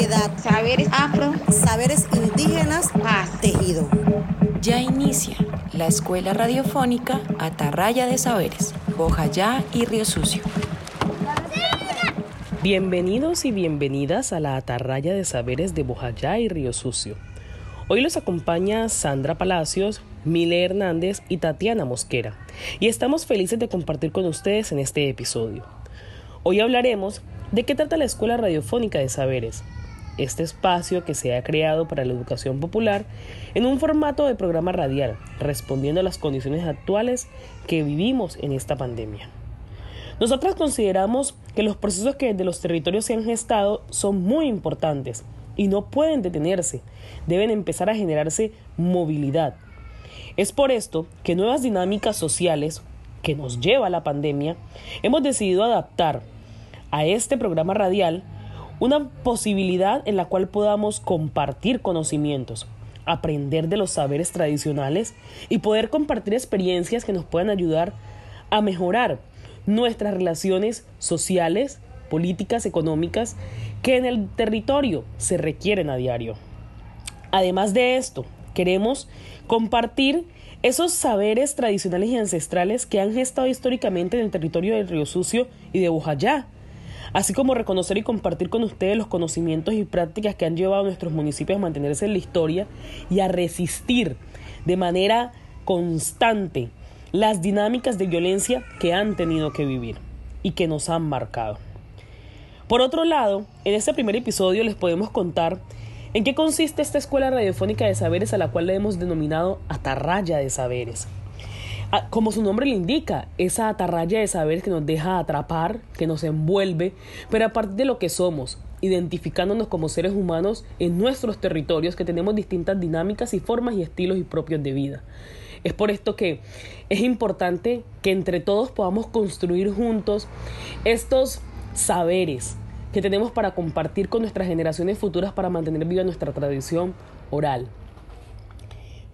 sociedad, saberes afro, saberes indígenas, paz, tejido. Ya inicia la Escuela Radiofónica Atarraya de Saberes, Bojayá y Río Sucio. Bienvenidos y bienvenidas a la Atarraya de Saberes de Bojayá y Río Sucio. Hoy los acompaña Sandra Palacios, Mile Hernández y Tatiana Mosquera, y estamos felices de compartir con ustedes en este episodio. Hoy hablaremos de qué trata la Escuela Radiofónica de Saberes, este espacio que se ha creado para la educación popular en un formato de programa radial, respondiendo a las condiciones actuales que vivimos en esta pandemia. Nosotras consideramos que los procesos que desde los territorios se han gestado son muy importantes y no pueden detenerse, deben empezar a generarse movilidad. Es por esto que nuevas dinámicas sociales que nos lleva a la pandemia, hemos decidido adaptar a este programa radial una posibilidad en la cual podamos compartir conocimientos, aprender de los saberes tradicionales y poder compartir experiencias que nos puedan ayudar a mejorar nuestras relaciones sociales, políticas, económicas que en el territorio se requieren a diario. Además de esto, queremos compartir esos saberes tradicionales y ancestrales que han gestado históricamente en el territorio del Río Sucio y de Bojayá, así como reconocer y compartir con ustedes los conocimientos y prácticas que han llevado a nuestros municipios a mantenerse en la historia y a resistir de manera constante las dinámicas de violencia que han tenido que vivir y que nos han marcado. Por otro lado, en este primer episodio les podemos contar en qué consiste esta escuela radiofónica de saberes a la cual le hemos denominado Atarraya de Saberes. Ah, como su nombre le indica, esa atarraya de saberes que nos deja atrapar, que nos envuelve, pero a partir de lo que somos, identificándonos como seres humanos en nuestros territorios que tenemos distintas dinámicas y formas y estilos y propios de vida. Es por esto que es importante que entre todos podamos construir juntos estos saberes que tenemos para compartir con nuestras generaciones futuras para mantener viva nuestra tradición oral.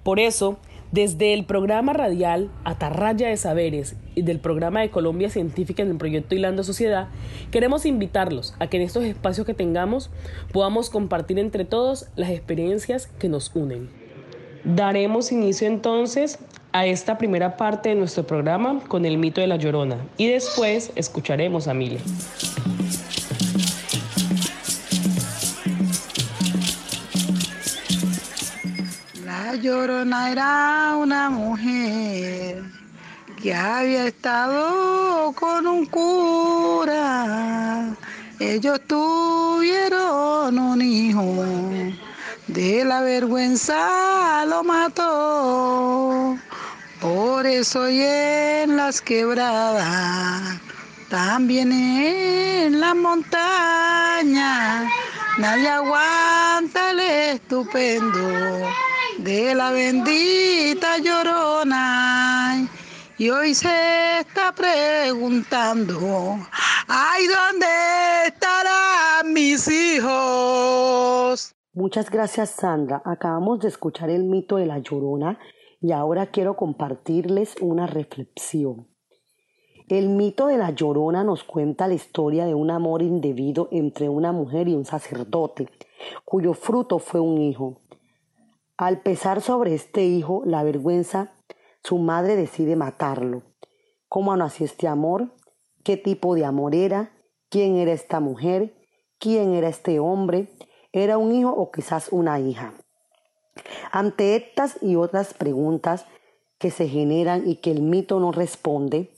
Por eso, desde el programa radial Atarraya de Saberes y del programa de Colombia Científica en el proyecto Hilando Sociedad, queremos invitarlos a que en estos espacios que tengamos podamos compartir entre todos las experiencias que nos unen. Daremos inicio entonces a esta primera parte de nuestro programa con el mito de la llorona y después escucharemos a Mile. Llorona era una mujer que había estado con un cura. Ellos tuvieron un hijo de la vergüenza lo mató. Por eso y en las quebradas, también en la montaña, nadie aguanta el estupendo de la bendita llorona. Y hoy se está preguntando, ay, ¿dónde estarán mis hijos? Muchas gracias Sandra. Acabamos de escuchar el mito de la llorona y ahora quiero compartirles una reflexión. El mito de la llorona nos cuenta la historia de un amor indebido entre una mujer y un sacerdote, cuyo fruto fue un hijo. Al pesar sobre este hijo la vergüenza, su madre decide matarlo. ¿Cómo nació este amor? ¿Qué tipo de amor era? ¿Quién era esta mujer? ¿Quién era este hombre? era un hijo o quizás una hija. Ante estas y otras preguntas que se generan y que el mito no responde,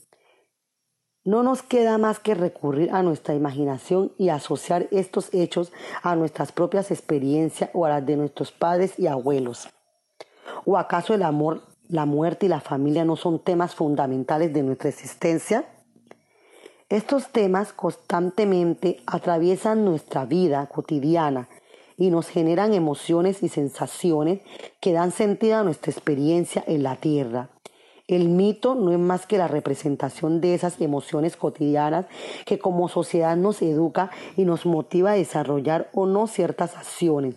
no nos queda más que recurrir a nuestra imaginación y asociar estos hechos a nuestras propias experiencias o a las de nuestros padres y abuelos. ¿O acaso el amor, la muerte y la familia no son temas fundamentales de nuestra existencia? Estos temas constantemente atraviesan nuestra vida cotidiana y nos generan emociones y sensaciones que dan sentido a nuestra experiencia en la tierra. El mito no es más que la representación de esas emociones cotidianas que como sociedad nos educa y nos motiva a desarrollar o no ciertas acciones,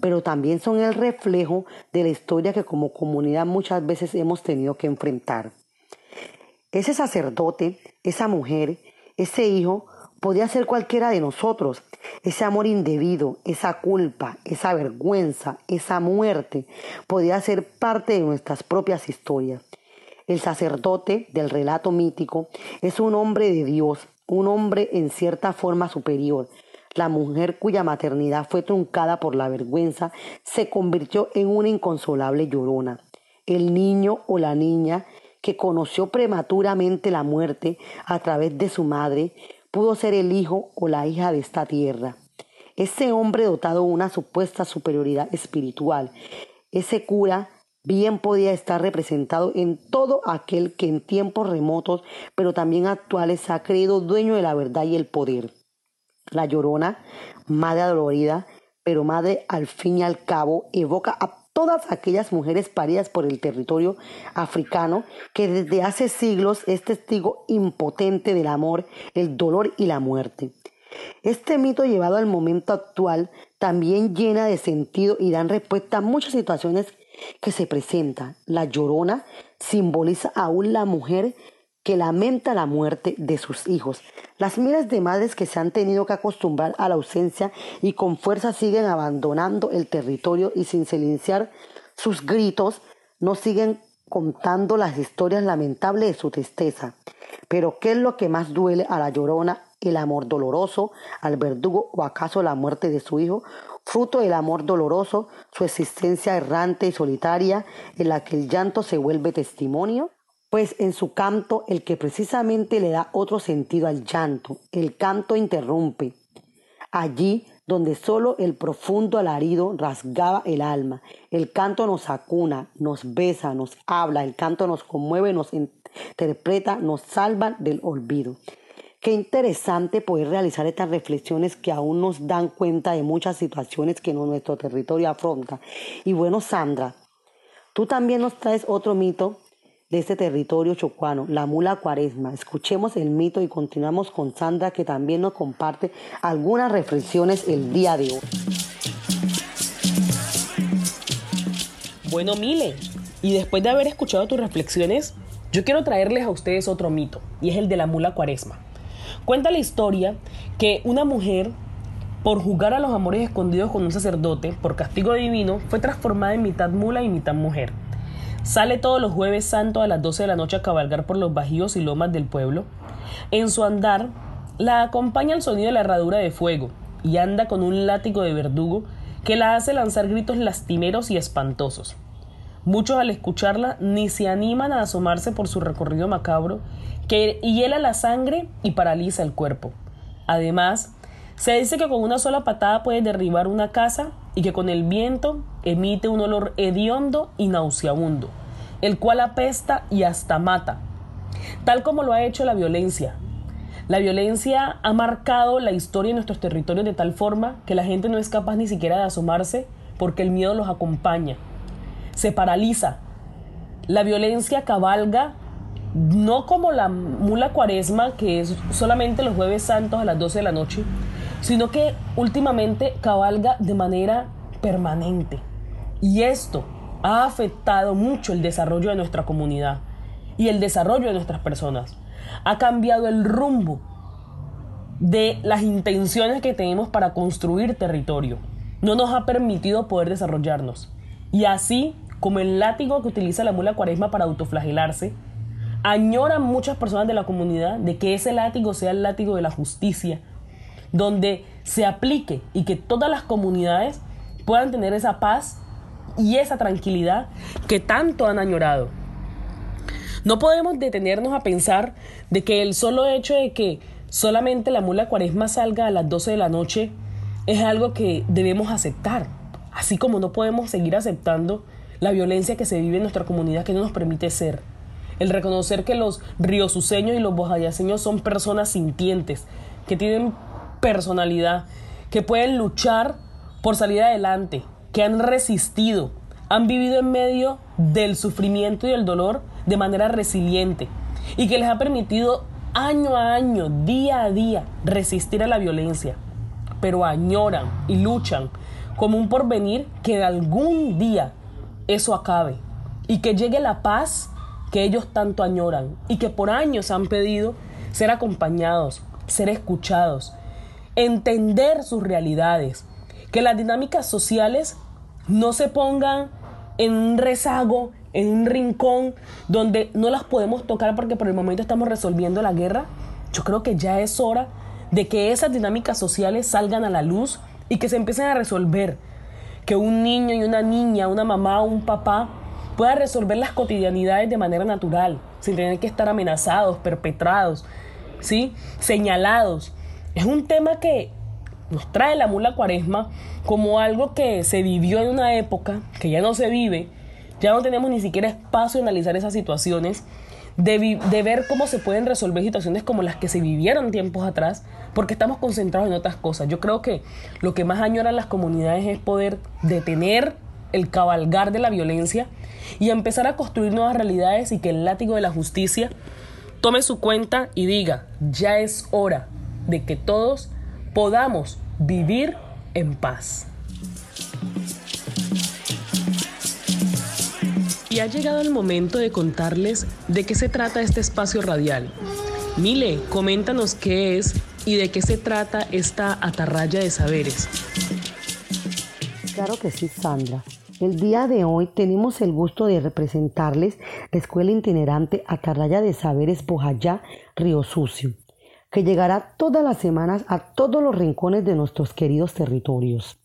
pero también son el reflejo de la historia que como comunidad muchas veces hemos tenido que enfrentar. Ese sacerdote, esa mujer, ese hijo podía ser cualquiera de nosotros. Ese amor indebido, esa culpa, esa vergüenza, esa muerte, podía ser parte de nuestras propias historias. El sacerdote del relato mítico es un hombre de Dios, un hombre en cierta forma superior. La mujer cuya maternidad fue truncada por la vergüenza se convirtió en una inconsolable llorona. El niño o la niña que conoció prematuramente la muerte a través de su madre pudo ser el hijo o la hija de esta tierra. Ese hombre dotado de una supuesta superioridad espiritual, ese cura bien podía estar representado en todo aquel que en tiempos remotos, pero también actuales, ha creído dueño de la verdad y el poder. La llorona, madre adolorida, pero madre al fin y al cabo, evoca a todas aquellas mujeres paridas por el territorio africano que desde hace siglos es testigo impotente del amor, el dolor y la muerte. Este mito llevado al momento actual también llena de sentido y dan respuesta a muchas situaciones que se presentan. La llorona simboliza aún la mujer que lamenta la muerte de sus hijos. Las miles de madres que se han tenido que acostumbrar a la ausencia y con fuerza siguen abandonando el territorio y sin silenciar sus gritos, no siguen contando las historias lamentables de su tristeza. Pero ¿qué es lo que más duele a la llorona? ¿El amor doloroso al verdugo o acaso la muerte de su hijo? Fruto del amor doloroso, su existencia errante y solitaria en la que el llanto se vuelve testimonio pues en su canto el que precisamente le da otro sentido al llanto, el canto interrumpe. Allí donde solo el profundo alarido rasgaba el alma, el canto nos acuna, nos besa, nos habla, el canto nos conmueve, nos interpreta, nos salva del olvido. Qué interesante poder realizar estas reflexiones que aún nos dan cuenta de muchas situaciones que nuestro territorio afronta. Y bueno, Sandra, tú también nos traes otro mito de este territorio chocuano, la mula cuaresma. Escuchemos el mito y continuamos con Sandra que también nos comparte algunas reflexiones el día de hoy. Bueno, Mile, y después de haber escuchado tus reflexiones, yo quiero traerles a ustedes otro mito, y es el de la mula cuaresma. Cuenta la historia que una mujer, por jugar a los amores escondidos con un sacerdote, por castigo divino, fue transformada en mitad mula y mitad mujer. Sale todos los jueves santo a las 12 de la noche a cabalgar por los bajíos y lomas del pueblo. En su andar la acompaña el sonido de la herradura de fuego y anda con un látigo de verdugo que la hace lanzar gritos lastimeros y espantosos. Muchos al escucharla ni se animan a asomarse por su recorrido macabro que hiela la sangre y paraliza el cuerpo. Además, se dice que con una sola patada puede derribar una casa y que con el viento emite un olor hediondo y nauseabundo, el cual apesta y hasta mata, tal como lo ha hecho la violencia. La violencia ha marcado la historia de nuestros territorios de tal forma que la gente no es capaz ni siquiera de asomarse porque el miedo los acompaña. Se paraliza. La violencia cabalga no como la mula cuaresma, que es solamente los jueves santos a las 12 de la noche, sino que últimamente cabalga de manera permanente. Y esto ha afectado mucho el desarrollo de nuestra comunidad y el desarrollo de nuestras personas. Ha cambiado el rumbo de las intenciones que tenemos para construir territorio. No nos ha permitido poder desarrollarnos. Y así como el látigo que utiliza la mula cuaresma para autoflagelarse, añoran muchas personas de la comunidad de que ese látigo sea el látigo de la justicia, donde se aplique y que todas las comunidades puedan tener esa paz y esa tranquilidad que tanto han añorado. No podemos detenernos a pensar de que el solo hecho de que solamente la mula cuaresma salga a las 12 de la noche es algo que debemos aceptar, así como no podemos seguir aceptando la violencia que se vive en nuestra comunidad que no nos permite ser. El reconocer que los riosuceños y los bojayaseños son personas sintientes, que tienen personalidad, que pueden luchar por salir adelante, que han resistido, han vivido en medio del sufrimiento y el dolor de manera resiliente y que les ha permitido año a año, día a día, resistir a la violencia, pero añoran y luchan como un porvenir que algún día eso acabe y que llegue la paz que ellos tanto añoran y que por años han pedido ser acompañados, ser escuchados, entender sus realidades, que las dinámicas sociales no se pongan en un rezago, en un rincón donde no las podemos tocar porque por el momento estamos resolviendo la guerra. Yo creo que ya es hora de que esas dinámicas sociales salgan a la luz y que se empiecen a resolver. Que un niño y una niña, una mamá o un papá puedan resolver las cotidianidades de manera natural, sin tener que estar amenazados, perpetrados, ¿sí? señalados. Es un tema que nos trae la mula cuaresma como algo que se vivió en una época, que ya no se vive, ya no tenemos ni siquiera espacio de analizar esas situaciones, de, ver cómo se pueden resolver situaciones como las que se vivieron tiempos atrás, porque estamos concentrados en otras cosas. Yo creo que lo que más añoran las comunidades es poder detener el cabalgar de la violencia y empezar a construir nuevas realidades y que el látigo de la justicia tome su cuenta y diga, ya es hora de que todos podamos vivir en paz. Ha llegado el momento de contarles de qué se trata este espacio radial. Mile, coméntanos qué es y de qué se trata esta atarraya de saberes. Claro que sí, Sandra. El día de hoy tenemos el gusto de representarles la Escuela Itinerante Atarraya de Saberes Bojayá, Río Sucio, que llegará todas las semanas a todos los rincones de nuestros queridos territorios.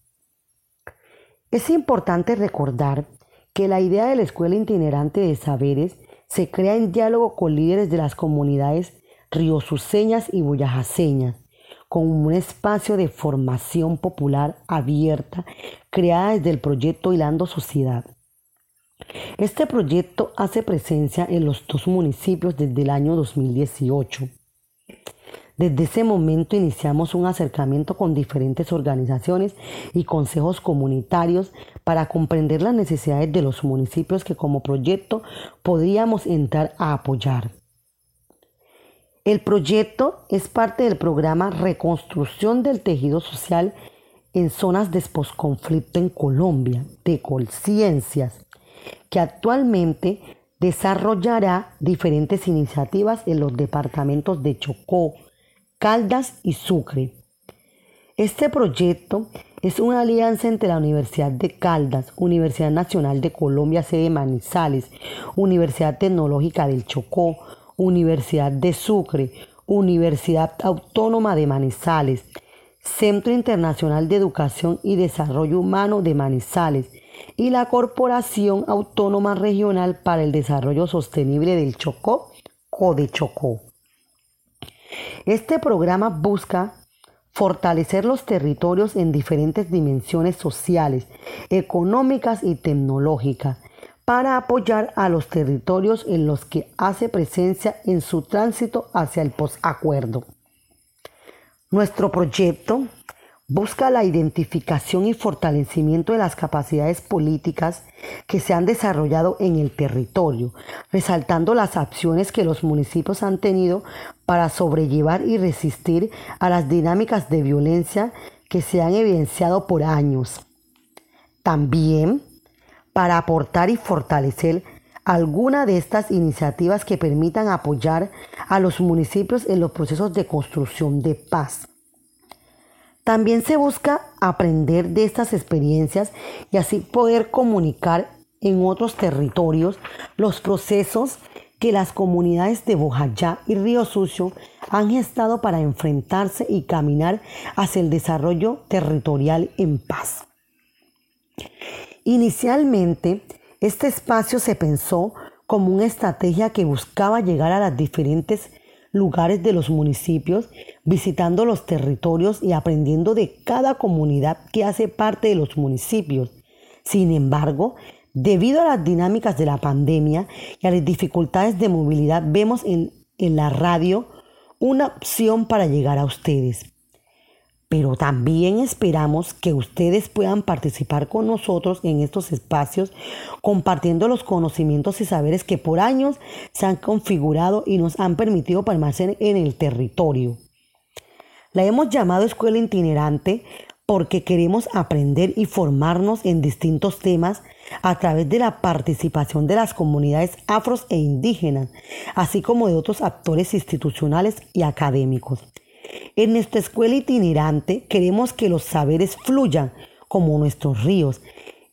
Es importante recordar que la idea de la Escuela Itinerante de Saberes se crea en diálogo con líderes de las comunidades riosuceñas y boyajaseñas, con un espacio de formación popular abierta creada desde el proyecto Hilando Sociedad. Este proyecto hace presencia en los dos municipios desde el año 2018. Desde ese momento iniciamos un acercamiento con diferentes organizaciones y consejos comunitarios para comprender las necesidades de los municipios que como proyecto podríamos entrar a apoyar. El proyecto es parte del programa Reconstrucción del Tejido Social en Zonas de Posconflicto en Colombia, de Colciencias, que actualmente desarrollará diferentes iniciativas en los departamentos de Chocó, Caldas y Sucre. Este proyecto es una alianza entre la Universidad de Caldas, Universidad Nacional de Colombia, sede Manizales, Universidad Tecnológica del Chocó, Universidad de Sucre, Universidad Autónoma de Manizales, Centro Internacional de Educación y Desarrollo Humano de Manizales y la Corporación Autónoma Regional para el Desarrollo Sostenible del Chocó, de Chocó. Este programa busca fortalecer los territorios en diferentes dimensiones sociales, económicas y tecnológicas para apoyar a los territorios en los que hace presencia en su tránsito hacia el posacuerdo. Nuestro proyecto busca la identificación y fortalecimiento de las capacidades políticas que se han desarrollado en el territorio, resaltando las acciones que los municipios han tenido para sobrellevar y resistir a las dinámicas de violencia que se han evidenciado por años. También para aportar y fortalecer alguna de estas iniciativas que permitan apoyar a los municipios en los procesos de construcción de paz también se busca aprender de estas experiencias y así poder comunicar en otros territorios los procesos que las comunidades de Bojayá y Río Sucio han gestado para enfrentarse y caminar hacia el desarrollo territorial en paz. Inicialmente, este espacio se pensó como una estrategia que buscaba llegar a las diferentes lugares de los municipios, visitando los territorios y aprendiendo de cada comunidad que hace parte de los municipios. Sin embargo, debido a las dinámicas de la pandemia y a las dificultades de movilidad, vemos en, en la radio una opción para llegar a ustedes pero también esperamos que ustedes puedan participar con nosotros en estos espacios compartiendo los conocimientos y saberes que por años se han configurado y nos han permitido permanecer en el territorio. La hemos llamado escuela itinerante porque queremos aprender y formarnos en distintos temas a través de la participación de las comunidades afros e indígenas, así como de otros actores institucionales y académicos. En nuestra escuela itinerante queremos que los saberes fluyan como nuestros ríos.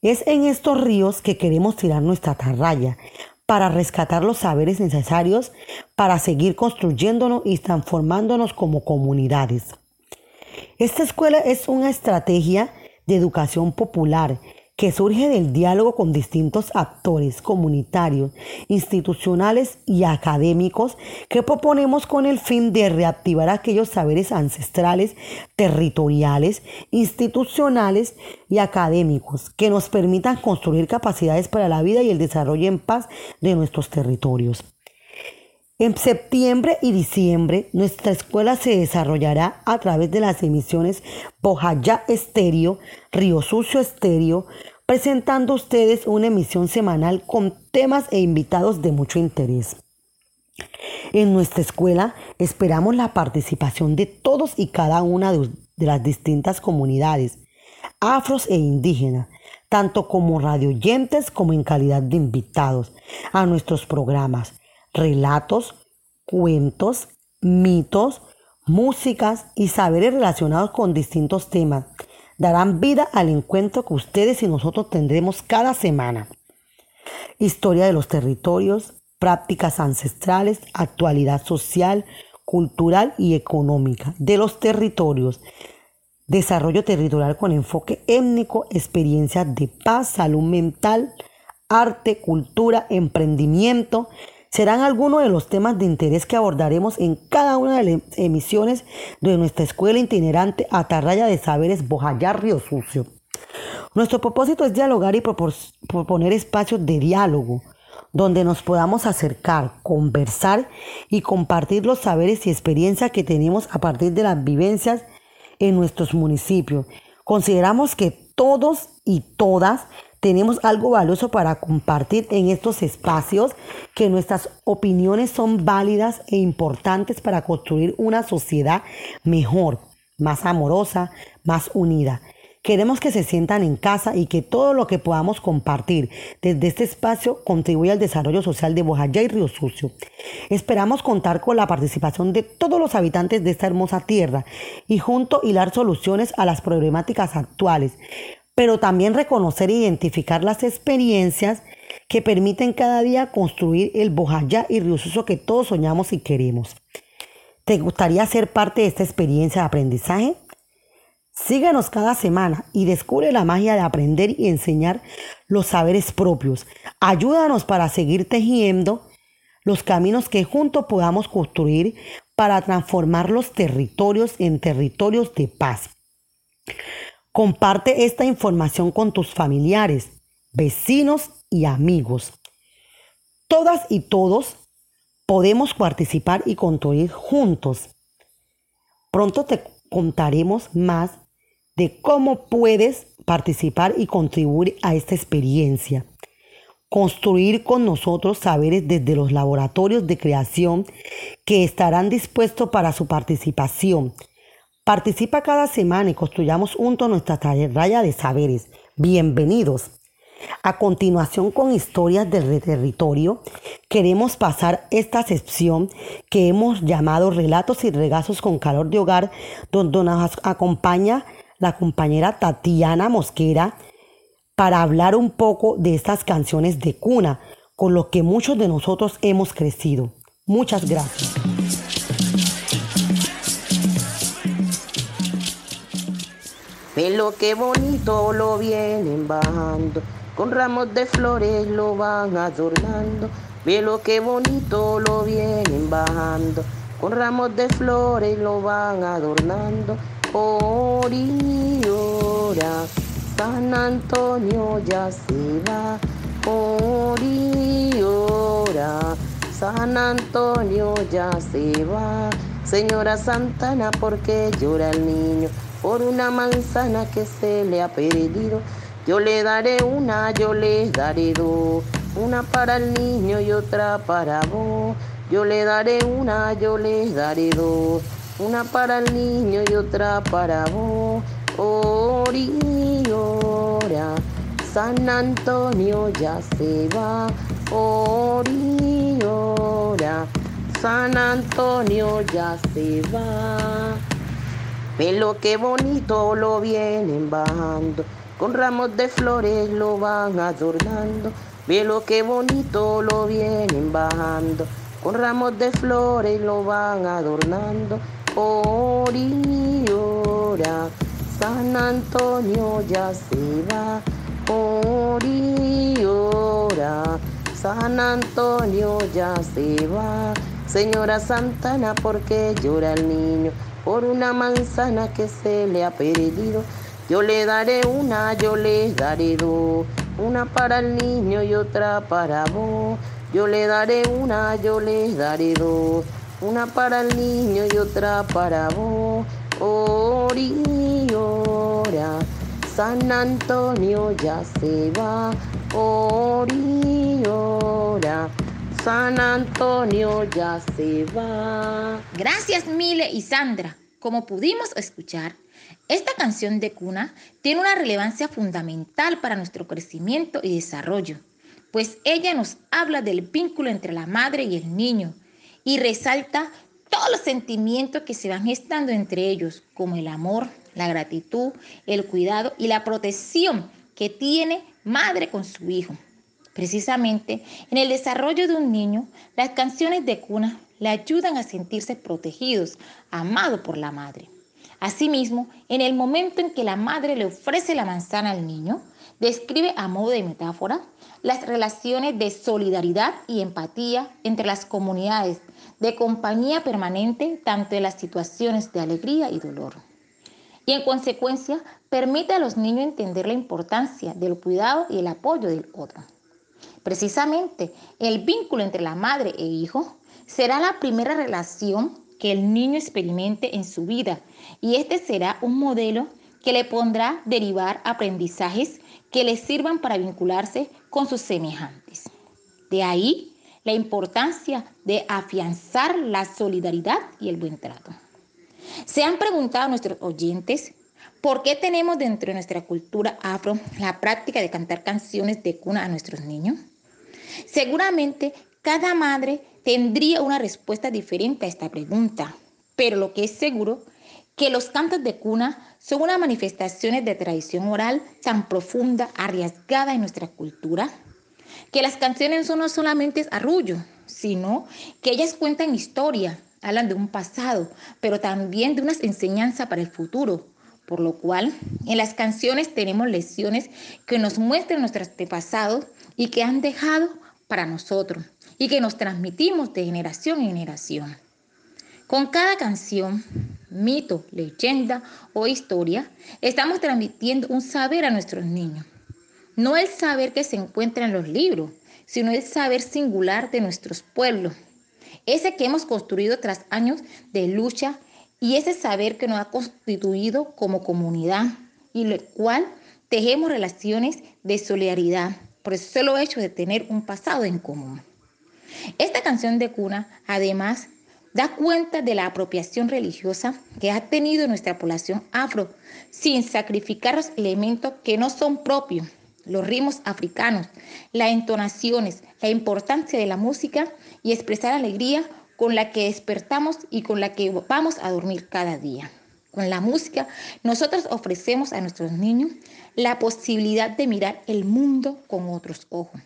Es en estos ríos que queremos tirar nuestra atarraya para rescatar los saberes necesarios para seguir construyéndonos y transformándonos como comunidades. Esta escuela es una estrategia de educación popular que surge del diálogo con distintos actores comunitarios, institucionales y académicos que proponemos con el fin de reactivar aquellos saberes ancestrales, territoriales, institucionales y académicos que nos permitan construir capacidades para la vida y el desarrollo en paz de nuestros territorios. En septiembre y diciembre, nuestra escuela se desarrollará a través de las emisiones Bojayá Estéreo, Río Sucio Estéreo, presentando a ustedes una emisión semanal con temas e invitados de mucho interés. En nuestra escuela esperamos la participación de todos y cada una de, las distintas comunidades, afros e indígenas, tanto como radioyentes como en calidad de invitados a nuestros programas relatos, cuentos, mitos, músicas y saberes relacionados con distintos temas. Darán vida al encuentro que ustedes y nosotros tendremos cada semana. Historia de los territorios, prácticas ancestrales, actualidad social, cultural y económica de los territorios, desarrollo territorial con enfoque étnico, experiencias de paz, salud mental, arte, cultura, emprendimiento, serán algunos de los temas de interés que abordaremos en cada una de las emisiones de nuestra escuela itinerante Atarraya de Saberes Bojayar Río Sucio. Nuestro propósito es dialogar y proponer espacios de diálogo donde nos podamos acercar, conversar y compartir los saberes y experiencias que tenemos a partir de las vivencias en nuestros municipios. Consideramos que todos y todas tenemos algo valioso para compartir en estos espacios, que nuestras opiniones son válidas e importantes para construir una sociedad mejor, más amorosa, más unida. Queremos que se sientan en casa y que todo lo que podamos compartir desde este espacio contribuya al desarrollo social de Bojayá y Río Sucio. Esperamos contar con la participación de todos los habitantes de esta hermosa tierra y junto hilar soluciones a las problemáticas actuales pero también reconocer e identificar las experiencias que permiten cada día construir el Bojayá y Suso que todos soñamos y queremos. ¿Te gustaría ser parte de esta experiencia de aprendizaje? Síguenos cada semana y descubre la magia de aprender y enseñar los saberes propios. Ayúdanos para seguir tejiendo los caminos que juntos podamos construir para transformar los territorios en territorios de paz. Comparte esta información con tus familiares, vecinos y amigos. Todas y todos podemos participar y construir juntos. Pronto te contaremos más de cómo puedes participar y contribuir a esta experiencia. Construir con nosotros saberes desde los laboratorios de creación que estarán dispuestos para su participación Participa cada semana y construyamos juntos nuestra raya de saberes. Bienvenidos. A continuación, con historias del territorio, queremos pasar esta sección que hemos llamado Relatos y Regazos con Calor de Hogar, donde nos acompaña la compañera Tatiana Mosquera para hablar un poco de estas canciones de cuna, con lo que muchos de nosotros hemos crecido. Muchas gracias. Velo qué bonito lo vienen bajando, con ramos de flores lo van adornando. Velo qué bonito lo vienen bajando, con ramos de flores lo van adornando. Por San Antonio ya se va. Por San Antonio ya se va. Señora Santana, ¿por qué llora el niño? Por una manzana que se le ha perdido. Yo le daré una, yo le daré dos, una para el niño y otra para vos. Yo le daré una, yo le daré dos, una para el niño y otra para vos. Oriora, San Antonio ya se va. Oriora, San Antonio ya se va. Ve lo que bonito lo vienen bajando, con ramos de flores lo van adornando. Ve lo que bonito lo vienen bajando, con ramos de flores lo van adornando. Oriora, San Antonio ya se va. Oriora, San Antonio ya se va. Señora Santana, ¿por qué llora el niño? Por una manzana que se le ha perdido. Yo le daré una, yo le daré dos. Una para el niño y otra para vos. Yo le daré una, yo le daré dos. Una para el niño y otra para vos. Oriora, San Antonio ya se va. Oriora. San Antonio ya se va. Gracias Mile y Sandra. Como pudimos escuchar, esta canción de cuna tiene una relevancia fundamental para nuestro crecimiento y desarrollo, pues ella nos habla del vínculo entre la madre y el niño y resalta todos los sentimientos que se van gestando entre ellos, como el amor, la gratitud, el cuidado y la protección que tiene madre con su hijo. Precisamente en el desarrollo de un niño, las canciones de cuna le ayudan a sentirse protegidos, amados por la madre. Asimismo, en el momento en que la madre le ofrece la manzana al niño, describe a modo de metáfora las relaciones de solidaridad y empatía entre las comunidades, de compañía permanente tanto en las situaciones de alegría y dolor. Y en consecuencia, permite a los niños entender la importancia del cuidado y el apoyo del otro. Precisamente, el vínculo entre la madre e hijo será la primera relación que el niño experimente en su vida y este será un modelo que le pondrá derivar aprendizajes que le sirvan para vincularse con sus semejantes. De ahí la importancia de afianzar la solidaridad y el buen trato. Se han preguntado nuestros oyentes por qué tenemos dentro de nuestra cultura afro la práctica de cantar canciones de cuna a nuestros niños. Seguramente cada madre tendría una respuesta diferente a esta pregunta, pero lo que es seguro que los cantos de cuna son unas manifestaciones de tradición oral tan profunda, arriesgada en nuestra cultura, que las canciones no solamente arrullo, sino que ellas cuentan historia, hablan de un pasado, pero también de unas enseñanzas para el futuro, por lo cual en las canciones tenemos lecciones que nos muestran nuestros antepasados y que han dejado para nosotros y que nos transmitimos de generación en generación. Con cada canción, mito, leyenda o historia, estamos transmitiendo un saber a nuestros niños. No el saber que se encuentra en los libros, sino el saber singular de nuestros pueblos. Ese que hemos construido tras años de lucha y ese saber que nos ha constituido como comunidad y el cual tejemos relaciones de solidaridad por el solo hecho de tener un pasado en común. Esta canción de cuna, además, da cuenta de la apropiación religiosa que ha tenido nuestra población afro, sin sacrificar los elementos que no son propios, los ritmos africanos, las entonaciones, la importancia de la música y expresar alegría con la que despertamos y con la que vamos a dormir cada día. Con la música, nosotros ofrecemos a nuestros niños la posibilidad de mirar el mundo con otros ojos.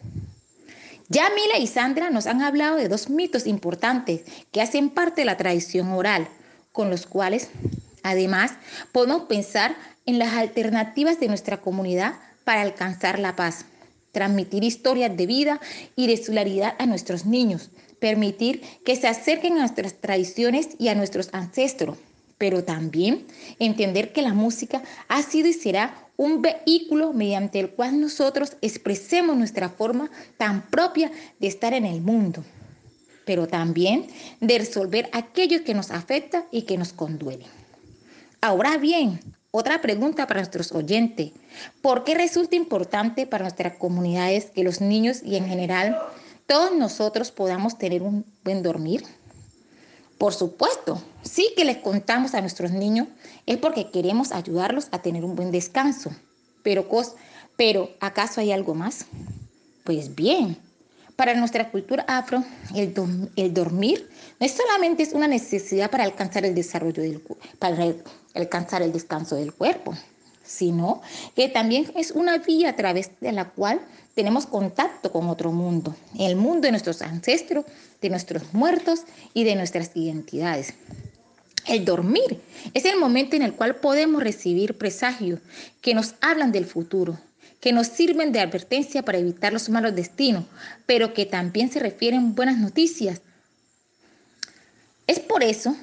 Ya Mila y Sandra nos han hablado de dos mitos importantes que hacen parte de la tradición oral, con los cuales, además, podemos pensar en las alternativas de nuestra comunidad para alcanzar la paz, transmitir historias de vida y de solidaridad a nuestros niños, permitir que se acerquen a nuestras tradiciones y a nuestros ancestros, pero también entender que la música ha sido y será un vehículo mediante el cual nosotros expresemos nuestra forma tan propia de estar en el mundo, pero también de resolver aquello que nos afecta y que nos conduele. Ahora bien, otra pregunta para nuestros oyentes. ¿Por qué resulta importante para nuestras comunidades que los niños y en general todos nosotros podamos tener un buen dormir? Por supuesto, sí que les contamos a nuestros niños es porque queremos ayudarlos a tener un buen descanso. Pero, pero ¿acaso hay algo más? Pues bien, para nuestra cultura afro, el, el, dormir no es solamente es una necesidad para alcanzar el desarrollo del para alcanzar el descanso del cuerpo, sino que también es una vía a través de la cual tenemos contacto con otro mundo, el mundo de nuestros ancestros, de nuestros muertos y de nuestras identidades. El dormir es el momento en el cual podemos recibir presagios que nos hablan del futuro, que nos sirven de advertencia para evitar los malos destinos, pero que también se refieren buenas noticias. Es por eso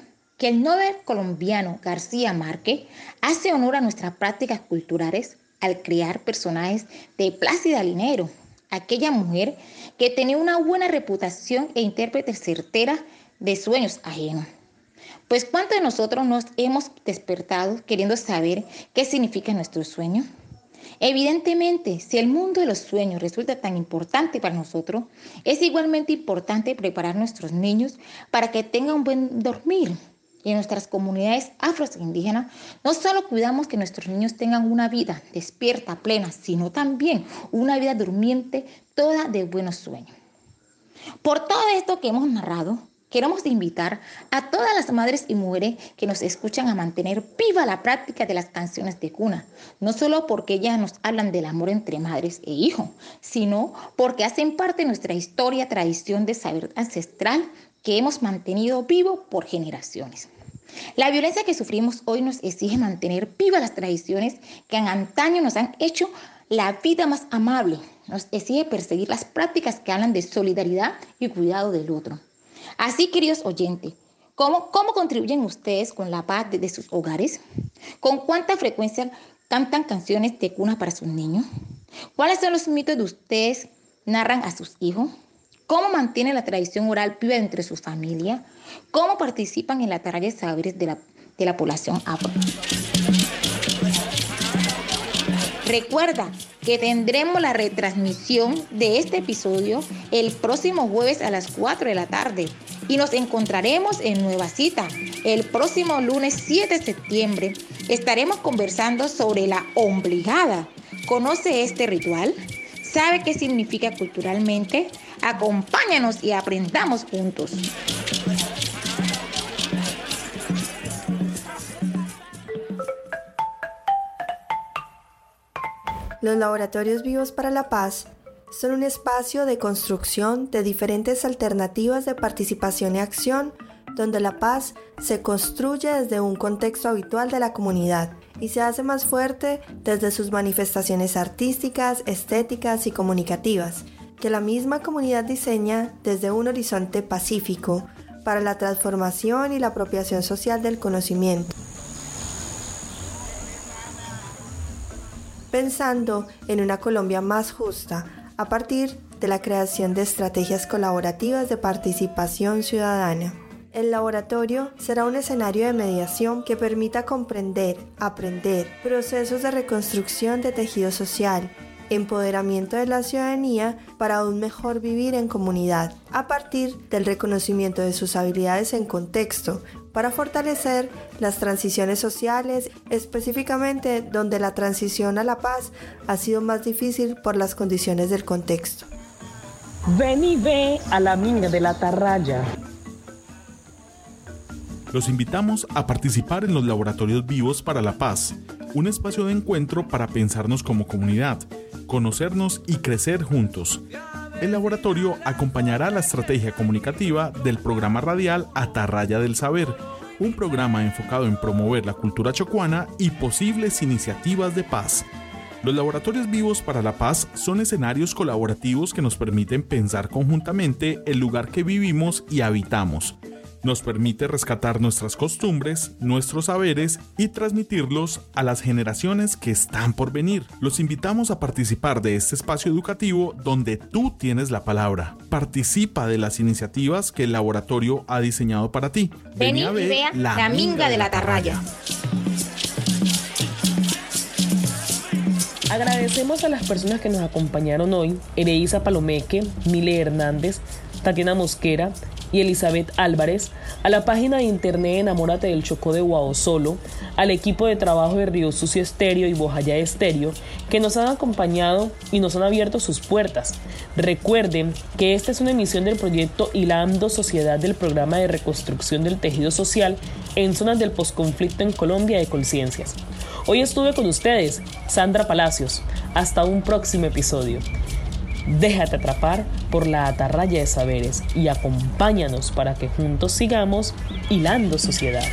que el Nobel colombiano García Márquez hace honor a nuestras prácticas culturales al crear personajes de Plácida Linero, aquella mujer que tenía una buena reputación e intérprete certera de sueños ajenos. Pues ¿cuántos de nosotros nos hemos despertado queriendo saber qué significa nuestro sueño? Evidentemente, si el mundo de los sueños resulta tan importante para nosotros, es igualmente importante preparar a nuestros niños para que tengan un buen dormir. Y en nuestras comunidades afroindígenas no solo cuidamos que nuestros niños tengan una vida despierta, plena, sino también una vida durmiente, toda de buenos sueños. Por todo esto que hemos narrado, Queremos invitar a todas las madres y mujeres que nos escuchan a mantener viva la práctica de las canciones de cuna, no solo porque ellas nos hablan del amor entre madres e hijos, sino porque hacen parte de nuestra historia, tradición de saber ancestral que hemos mantenido vivo por generaciones. La violencia que sufrimos hoy nos exige mantener vivas las tradiciones que en antaño nos han hecho la vida más amable, nos exige perseguir las prácticas que hablan de solidaridad y cuidado del otro. Así, queridos oyentes, ¿cómo, contribuyen ustedes con la paz de, sus hogares? ¿Con cuánta frecuencia cantan canciones de cuna para sus niños? ¿Cuáles son los mitos de ustedes narran a sus hijos? ¿Cómo mantienen la tradición oral viva entre su familia? ¿Cómo participan en la tarea de saberes de la, de la población afro? Recuerda que tendremos la retransmisión de este episodio el próximo jueves a las 4 de la tarde y nos encontraremos en nueva cita el próximo lunes 7 de septiembre. Estaremos conversando sobre la obligada. ¿Conoce este ritual? ¿Sabe qué significa culturalmente? Acompáñanos y aprendamos juntos. Los laboratorios vivos para la paz son un espacio de construcción de diferentes alternativas de participación y acción donde la paz se construye desde un contexto habitual de la comunidad y se hace más fuerte desde sus manifestaciones artísticas, estéticas y comunicativas, que la misma comunidad diseña desde un horizonte pacífico para la transformación y la apropiación social del conocimiento. pensando en una Colombia más justa a partir de la creación de estrategias colaborativas de participación ciudadana. El laboratorio será un escenario de mediación que permita comprender, aprender procesos de reconstrucción de tejido social, empoderamiento de la ciudadanía para un mejor vivir en comunidad, a partir del reconocimiento de sus habilidades en contexto, para fortalecer las transiciones sociales, específicamente donde la transición a la paz ha sido más difícil por las condiciones del contexto. Ven y ve a la mina de la atarraya. Los invitamos a participar en los Laboratorios Vivos para la Paz, un espacio de encuentro para pensarnos como comunidad, conocernos y crecer juntos. El laboratorio acompañará la estrategia comunicativa del programa radial Atarraya del Saber, un programa enfocado en promover la cultura chocuana y posibles iniciativas de paz. Los laboratorios vivos para la paz son escenarios colaborativos que nos permiten pensar conjuntamente el lugar que vivimos y habitamos nos permite rescatar nuestras costumbres, nuestros saberes y transmitirlos a las generaciones que están por venir. Los invitamos a participar de este espacio educativo donde tú tienes la palabra. Participa de las iniciativas que el laboratorio ha diseñado para ti. Ven y vea la, minga de la tarraya. Agradecemos a las personas que nos acompañaron hoy, Ereisa Palomeque, Mile Hernández, Tatiana Mosquera, y Elizabeth Álvarez, a la página de internet Enamórate del Chocó de Guaosolo, al equipo de trabajo de Río Sucio Estéreo y Bojayá Estéreo, que nos han acompañado y nos han abierto sus puertas. Recuerden que esta es una emisión del proyecto Hilando Sociedad del Programa de Reconstrucción del Tejido Social en zonas del posconflicto en Colombia de Conciencias. Hoy estuve con ustedes, Sandra Palacios. Hasta un próximo episodio. Déjate atrapar por la atarraya de saberes y acompáñanos para que juntos sigamos hilando sociedad.